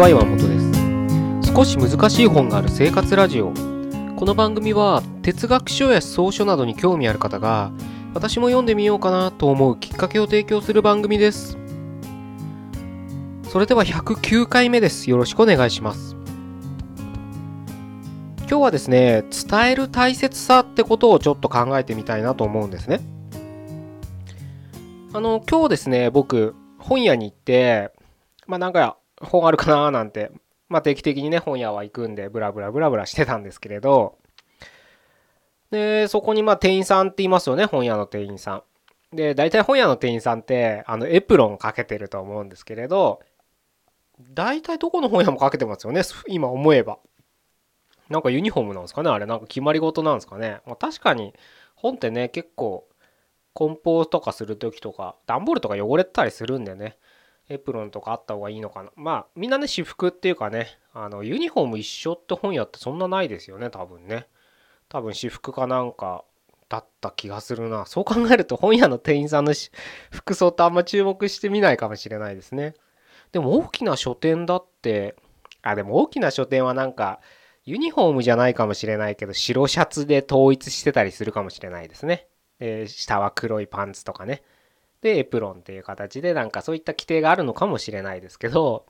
は岩本です。少し難しい本がある生活ラジオ。この番組は哲学書や草書などに興味ある方が私も読んでみようかなと思うきっかけを提供する番組です。それでは109回目です。よろしくお願いします。今日はですね伝える大切さってことをちょっと考えてみたいなと思うんですね。あの今日ですね僕本屋に行ってまあなんか本あるかななんて、まあ定期的にね、本屋は行くんで、ブラブラブラブラしてたんですけれど、で、そこにまあ店員さんって言いますよね、本屋の店員さん。で、大体本屋の店員さんって、あの、エプロンかけてると思うんですけれど、大体どこの本屋もかけてますよね、今思えば。なんかユニフォームなんですかねあれ、なんか決まり事なんですかね。まあ、確かに、本ってね、結構、梱包とかする時とか、段ボールとか汚れたりするんでね、エプロンとかあった方がいいのかな。まあ、みんなね、私服っていうかね、あの、ユニフォーム一緒って本屋ってそんなないですよね、多分ね。多分私服かなんかだった気がするな。そう考えると本屋の店員さんの服装ってあんま注目してみないかもしれないですね。でも大きな書店だって、あ、でも大きな書店はなんか、ユニフォームじゃないかもしれないけど、白シャツで統一してたりするかもしれないですね。で、下は黒いパンツとかね。で、エプロンっていう形で、なんかそういった規定があるのかもしれないですけど、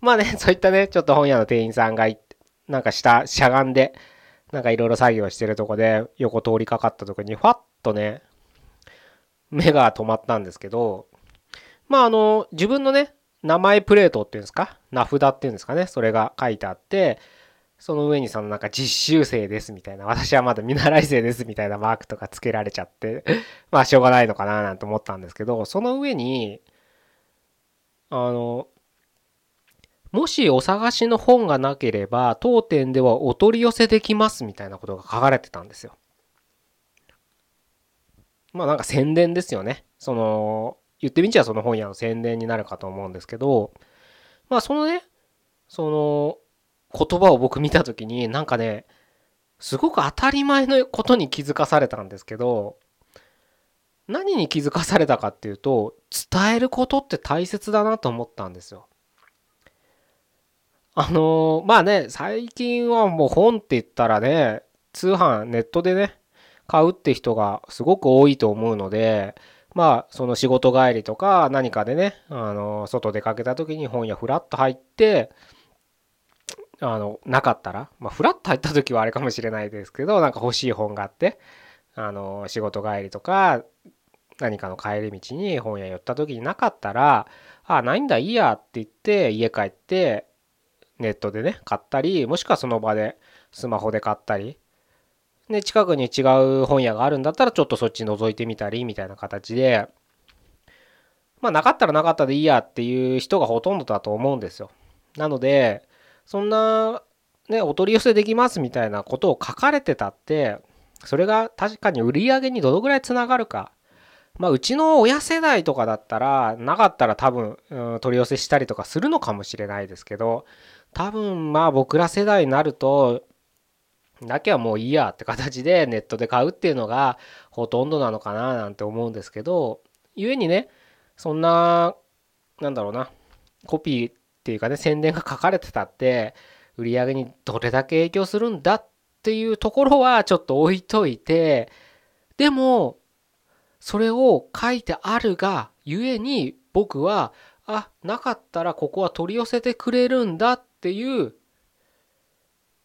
まあね、そういったね、ちょっと本屋の店員さんが、なんか下、しゃがんで、なんかいろいろ作業してるとこで、横通りかかった時に、ファッとね、目が止まったんですけど、まああの、自分のね、名前プレートっていうんですか、名札っていうんですかね、それが書いてあって、その上にそのなんか実習生ですみたいな、私はまだ見習い生ですみたいなマークとかつけられちゃって まあしょうがないのかななんて思ったんですけど、その上に、あの、もしお探しの本がなければ、当店ではお取り寄せできますみたいなことが書かれてたんですよ。まあなんか宣伝ですよね。その、言ってみちゃその本屋の宣伝になるかと思うんですけど、まあそのね、その、言葉を僕見た時になんかねすごく当たり前のことに気づかされたんですけど何に気づかされたかっていうと伝えることって大切だなと思ったんですよ。あのー、まあね最近はもう本って言ったらね通販ネットでね買うって人がすごく多いと思うのでまあその仕事帰りとか何かでねあの外出かけた時に本屋フラッと入ってあの、なかったら、まあ、フラッと入った時はあれかもしれないですけど、なんか欲しい本があって、あの、仕事帰りとか、何かの帰り道に本屋寄った時になかったら、あ、ないんだ、いいやって言って、家帰って、ネットでね、買ったり、もしくはその場でスマホで買ったり、で、近くに違う本屋があるんだったら、ちょっとそっち覗いてみたり、みたいな形で、まあ、なかったらなかったでいいやっていう人がほとんどだと思うんですよ。なので、そんな、ね、お取り寄せできますみたいなことを書かれてたって、それが確かに売り上げにどのぐらいつながるか。まあ、うちの親世代とかだったら、なかったら多分、取り寄せしたりとかするのかもしれないですけど、多分まあ僕ら世代になると、なきゃもういいやって形でネットで買うっていうのがほとんどなのかななんて思うんですけど、故にね、そんな、なんだろうな、コピーっていうかね宣伝が書かれてたって売り上げにどれだけ影響するんだっていうところはちょっと置いといてでもそれを書いてあるがゆえに僕はあなかったらここは取り寄せてくれるんだっていう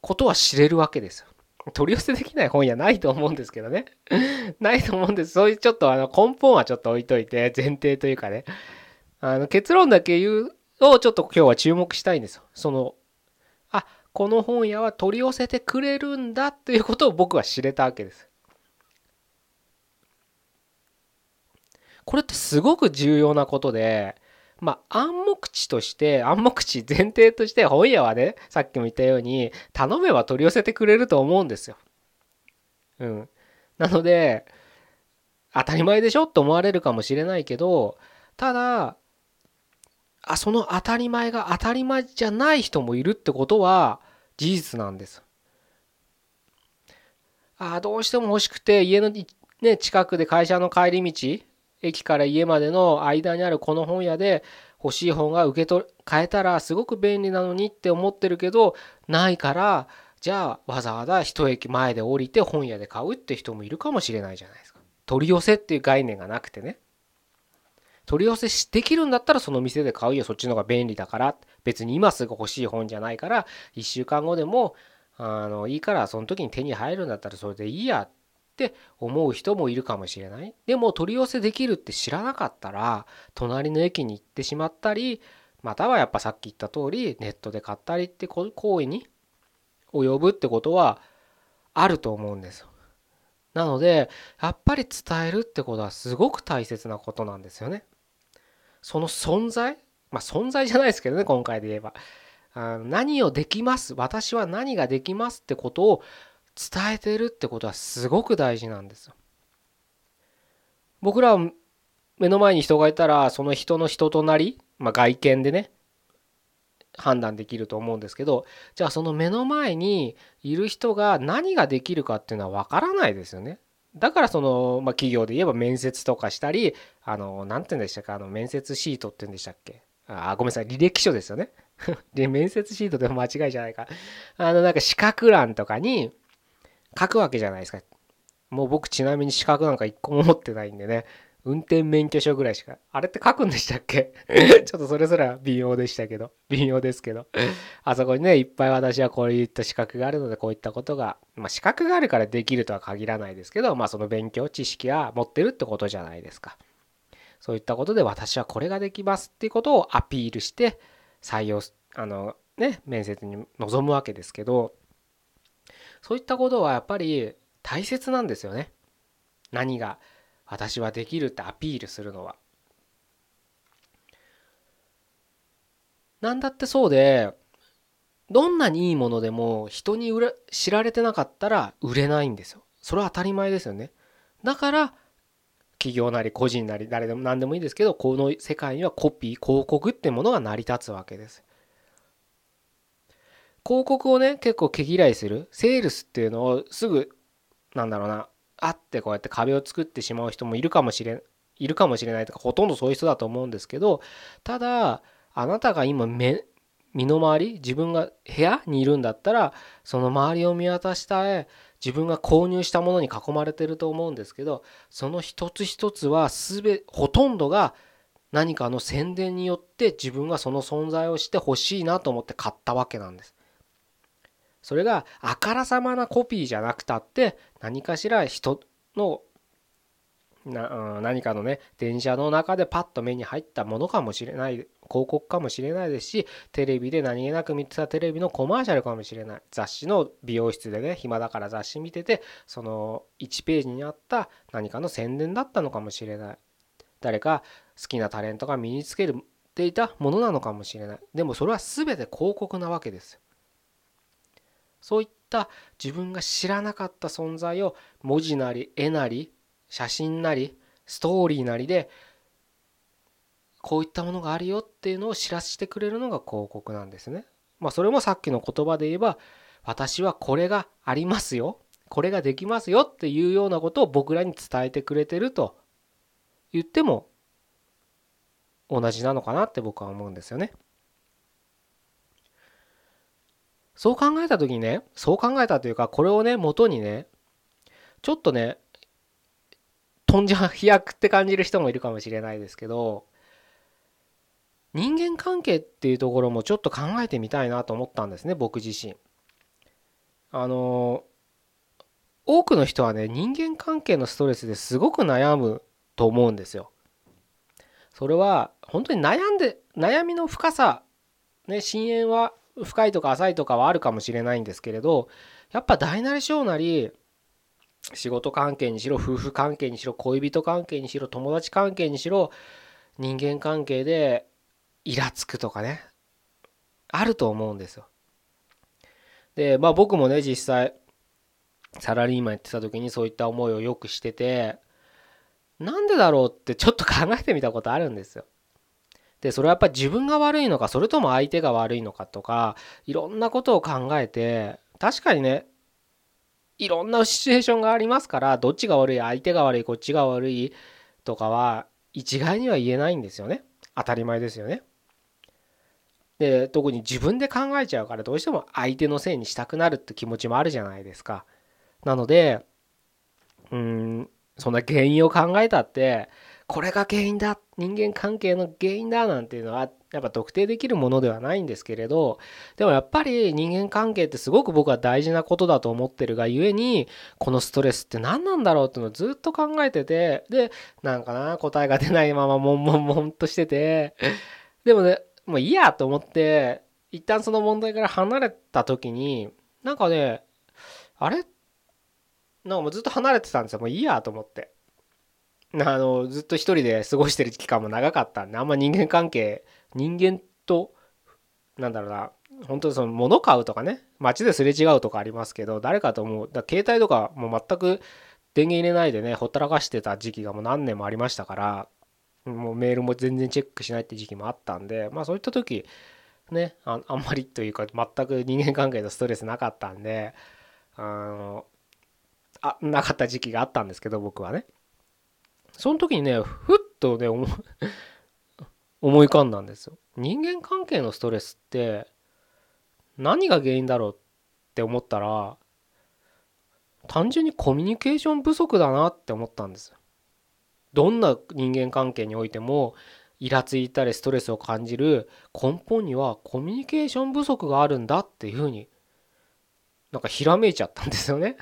ことは知れるわけですよ。取り寄せできない本屋ないと思うんですけどね。ないと思うんです。そういうちょっとあの根本はちょっと置いといて、前提というかね。あの結論だけ言うをちょっと今日は注目したいんですよ。その、あ、この本屋は取り寄せてくれるんだということを僕は知れたわけです。これってすごく重要なことで、まあ、暗黙知として、暗黙知前提として本屋はね、さっきも言ったように、頼めば取り寄せてくれると思うんですよ。うん。なので、当たり前でしょって思われるかもしれないけど、ただ、あその当たり前が当たり前じゃない人もいるってことは事実なんです。あどうしても欲しくて家の、ね、近くで会社の帰り道駅から家までの間にあるこの本屋で欲しい本が受け取買えたらすごく便利なのにって思ってるけどないからじゃあわざわざ一駅前で降りて本屋で買うって人もいるかもしれないじゃないですか。取り寄せっていう概念がなくてね。取り寄せできるんだったらその店で買うよそっちの方が便利だから。別に今すぐ欲しい本じゃないから1週間後でもあのいいからその時に手に入るんだったらそれでいいやって思う人もいるかもしれない。でも取り寄せできるって知らなかったら隣の駅に行ってしまったりまたはやっぱさっき言った通りネットで買ったりって行為に及ぶってことはあると思うんですよ。なのでやっぱり伝えるってことはすごく大切なことなんですよね。その存在？まあ存在じゃないですけどね今回で言えばあの何をできます？私は何ができますってことを伝えてるってことはすごく大事なんですよ。僕らは目の前に人がいたらその人の人となり、まあ、外見でね判断できると思うんですけどじゃあその目の前にいる人が何ができるかっていうのは分からないですよね。だからその、まあ、企業で言えば面接とかしたり、あの、なんて言うんでしたか、あの、面接シートって言うんでしたっけ？あ、ごめんなさい、履歴書ですよね。で、面接シートでも間違いじゃないか。あの、なんか資格欄とかに書くわけじゃないですか。もう僕ちなみに資格なんか一個も持ってないんでね。運転免許証ぐらいしか。あれって書くんでしたっけ？ちょっとそれぞれは微妙でしたけど。微妙ですけど。あそこにね、いっぱい私はこういった資格があるので、こういったことが、まあ資格があるからできるとは限らないですけど、まあその勉強、知識は持ってるってことじゃないですか。そういったことで私はこれができますっていうことをアピールして採用、あのね、面接に臨むわけですけど、そういったことはやっぱり大切なんですよね。何が？私はできるってアピールするのは。何だってそうでどんなにいいものでも人に売れ知られてなかったら売れないんですよ。それは当たり前ですよね。だから企業なり個人なり誰でも何でもいいですけどこの世界にはコピー広告ってものが成り立つわけです。広告をね結構毛嫌いするセールスっていうのをすぐなんだろうなあってこうやって壁を作ってしまう人もいるかもしれいるかもしれないとかほとんどそういう人だと思うんですけどただあなたが今目身の回り自分が部屋にいるんだったらその周りを見渡したい自分が購入したものに囲まれてると思うんですけどその一つ一つは全ほとんどが何かの宣伝によって自分がその存在をしてほしいなと思って買ったわけなんです。それがあからさまなコピーじゃなくたって何かしら人のな何かのね電車の中でパッと目に入ったものかもしれない広告かもしれないですしテレビで何気なく見てたテレビのコマーシャルかもしれない。雑誌の美容室でね暇だから雑誌見ててその1ページにあった何かの宣伝だったのかもしれない。誰か好きなタレントが身につけていたものなのかもしれない。でもそれは全て広告なわけですそういった自分が知らなかった存在を文字なり絵なり写真なりストーリーなりでこういったものがあるよっていうのを知らせてくれるのが広告なんですね。まあそれもさっきの言葉で言えば私はこれがありますよこれができますよっていうようなことを僕らに伝えてくれてると言っても同じなのかなって僕は思うんですよね。そう考えた時にねそう考えたというかこれをね元にねちょっとね飛んじゃ飛躍って感じる人もいるかもしれないですけど人間関係っていうところもちょっと考えてみたいなと思ったんですね僕自身。あの多くの人はね人間関係のストレスですごく悩むと思うんですよ。それは本当に悩んで悩みの深さね深淵は深いとか浅いとかはあるかもしれないんですけれどやっぱ大なり小なり仕事関係にしろ夫婦関係にしろ恋人関係にしろ友達関係にしろ人間関係でイラつくとかねあると思うんですよ。でまあ僕もね実際サラリーマンやってた時にそういった思いをよくしててなんでだろうってちょっと考えてみたことあるんですよ。でそれはやっぱり自分が悪いのかそれとも相手が悪いのかとかいろんなことを考えて確かにねいろんなシチュエーションがありますからどっちが悪い相手が悪いこっちが悪いとかは一概には言えないんですよね当たり前ですよねで特に自分で考えちゃうからどうしても相手のせいにしたくなるって気持ちもあるじゃないですか。なのでうんそんな原因を考えたってこれが原因だ。人間関係の原因だなんていうのはやっぱ特定できるものではないんですけれどでもやっぱり人間関係ってすごく僕は大事なことだと思ってるがゆえにこのストレスって何なんだろうっていうのをずっと考えててでなんかな答えが出ないままもんもんもんとしててでもねもういいやと思って一旦その問題から離れた時になんかねあれ？なんかもうずっと離れてたんですよ。もういいやと思って。あのずっと一人で過ごしてる期間も長かったんであんま人間関係人間となんだろうな本当にその物買うとかね街ですれ違うとかありますけど誰かと思うだ携帯とかもう全く電源入れないでねほったらかしてた時期がもう何年もありましたからもうメールも全然チェックしないって時期もあったんでまあそういった時ねああんまりというか全く人間関係のストレスなかったんであのあなかった時期があったんですけど僕はね。その時にねふっとね 思い浮かんだんですよ。人間関係のストレスって何が原因だろうって思ったら単純にコミュニケーション不足だなって思ったんですどんな人間関係においてもイラついたりストレスを感じる根本にはコミュニケーション不足があるんだっていうふうになんかひらめいちゃったんですよね。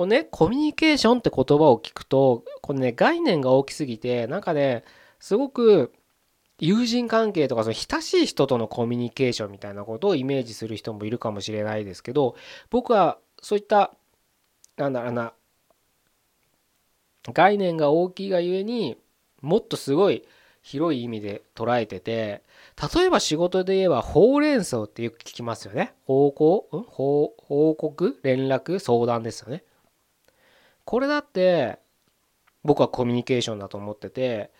このねコミュニケーションって言葉を聞くとこのね概念が大きすぎてなんかねすごく友人関係とかその親しい人とのコミュニケーションみたいなことをイメージする人もいるかもしれないですけど僕はそういったなんだろうな概念が大きいがゆえにもっとすごい広い意味で捉えてて例えば仕事で言えばほうれん草ってよく聞きますよね。報告？報告？連絡？相談ですよね。これだって僕はコミュニケーションだと思ってて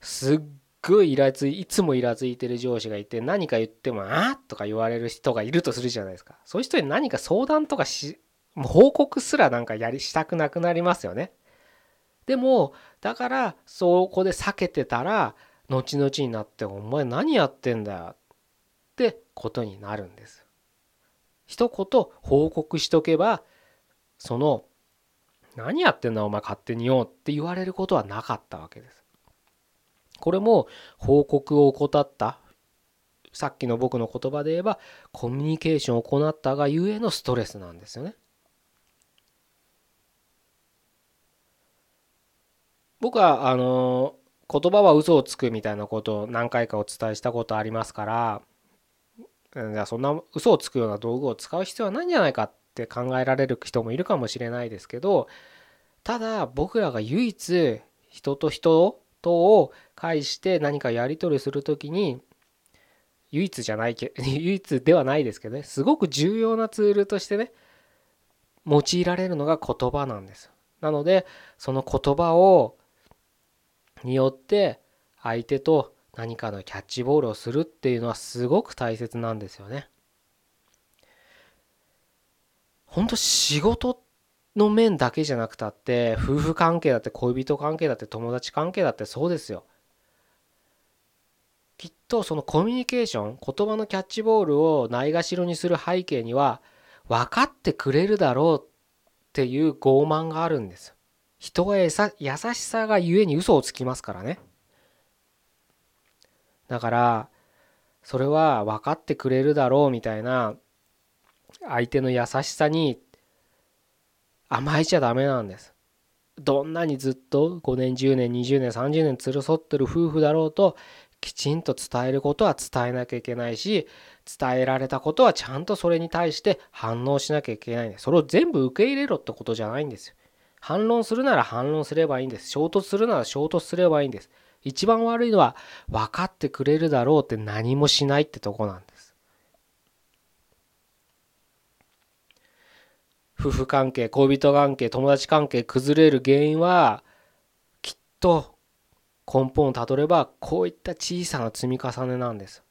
すっごいイラついいつもイラついてる上司がいて何か言っても「あとか言われる人がいるとするじゃないですか。そういう人に何か相談とかし報告すらなんかやりしたくなくなりますよね。でもだからそこで避けてたら後々になって「お前何やってんだよ」ってことになるんです一言報告しとけばその何やってんだお前勝手によって言われることはなかったわけです。これも報告を怠ったさっきの僕の言葉で言えばコミュニケーションを行ったがゆえのストレスなんですよね。僕はあの言葉は嘘をつくみたいなことを何回かお伝えしたことありますからじゃそんな嘘をつくような道具を使う必要はないんじゃないかっって考えられる人もいるかもしれないですけどただ僕らが唯一人と人とを介して何かやり取りする時に唯一じゃないけ 唯一ではないですけどねすごく重要なツールとしてね用いられるのが言葉なんですなのでその言葉をによって相手と何かのキャッチボールをするっていうのはすごく大切なんですよね。本当仕事の面だけじゃなくたって夫婦関係だって恋人関係だって友達関係だってそうですよ。きっとそのコミュニケーション言葉のキャッチボールをないがしろにする背景には分かってくれるだろうっていう傲慢があるんです。人は優しさがゆえに嘘をつきますからね。だからそれは分かってくれるだろうみたいな相手の優しさに甘えちゃダメなんです。どんなにずっと5年10年20年30年連れ添ってる夫婦だろうときちんと伝えることは伝えなきゃいけないし伝えられたことはちゃんとそれに対して反応しなきゃいけないんです。それを全部受け入れろってことじゃないんですよ。反論するなら反論すればいいんです。衝突するなら衝突すればいいんです。一番悪いのは分かってくれるだろうって何もしないってとこなんです。夫婦関係、恋人関係、友達関係崩れる原因はきっと根本をたどればこういった小さな積み重ねなんです。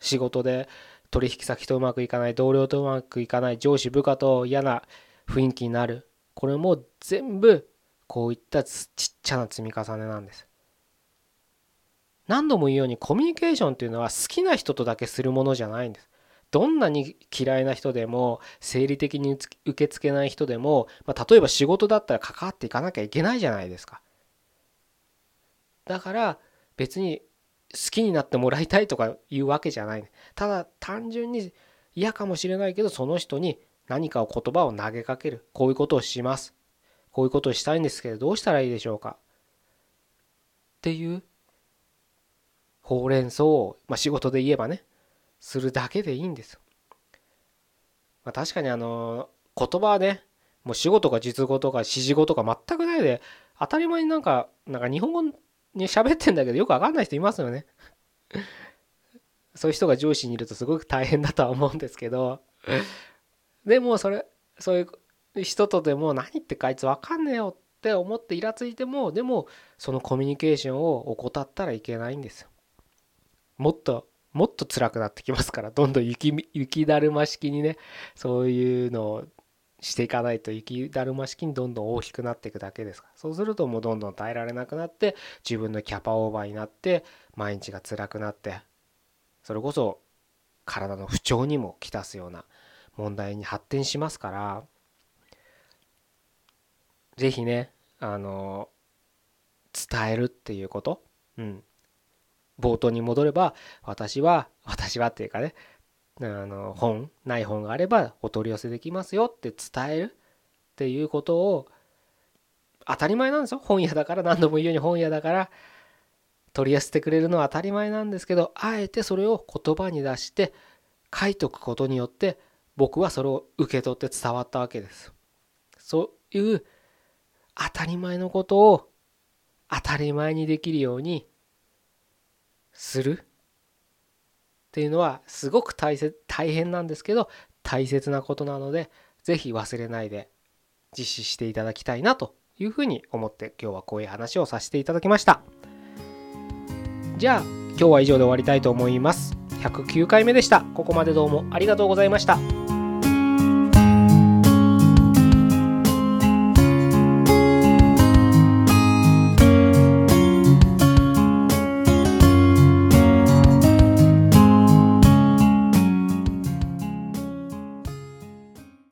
仕事で取引先とうまくいかない、同僚とうまくいかない、上司部下と嫌な雰囲気になる。これも全部こういったちっちゃな積み重ねなんです。何度も言うようにコミュニケーションっていうのは好きな人とだけするものじゃないんです。どんなに嫌いな人でも生理的に受け付けない人でも、まあ、例えば仕事だったら関わっていかなきゃいけないじゃないですか。だから別に好きになってもらいたいとかいうわけじゃない。ただ単純に嫌かもしれないけどその人に何かを言葉を投げかける。こういうことをします。こういうことをしたいんですけどどうしたらいいでしょうかっていうほうれん草を、まあ、仕事で言えばねするだけでいいんですよ。まあ、確かにあの言葉はねもう仕事か実語とか指示語とか全くないで当たり前になんかなんか日本語に喋ってんだけどよくわかんない人いますよね。そういう人が上司にいるとすごく大変だとは思うんですけどでもそれそういう人とでも何言ってかあいつわかんねえよって思ってイラついてもでもそのコミュニケーションを怠ったらいけないんですよ。もっともっと辛くなってきますからどんどん雪 雪だるま式にねそういうのをしていかないと雪だるま式にどんどん大きくなっていくだけですから。そうするともうどんどん耐えられなくなって自分のキャパオーバーになって毎日が辛くなってそれこそ体の不調にもきたすような問題に発展しますから是非ねあの伝えるっていうこと。うん。冒頭に戻れば私は私はっていうかねあの本ない本があればお取り寄せできますよって伝えるっていうことを当たり前なんですよ。本屋だから何度も言うように本屋だから取り寄せてくれるのは当たり前なんですけどあえてそれを言葉に出して書いとくことによって僕はそれを受け取って伝わったわけです。そういう当たり前のことを当たり前にできるようにする？っていうのはすごく大切大変なんですけど大切なことなので是非忘れないで実施していただきたいなというふうに思って今日はこういう話をさせていただきました。じゃあ今日は以上で終わりたいと思います。109回目でした。ここまでどうもありがとうございました。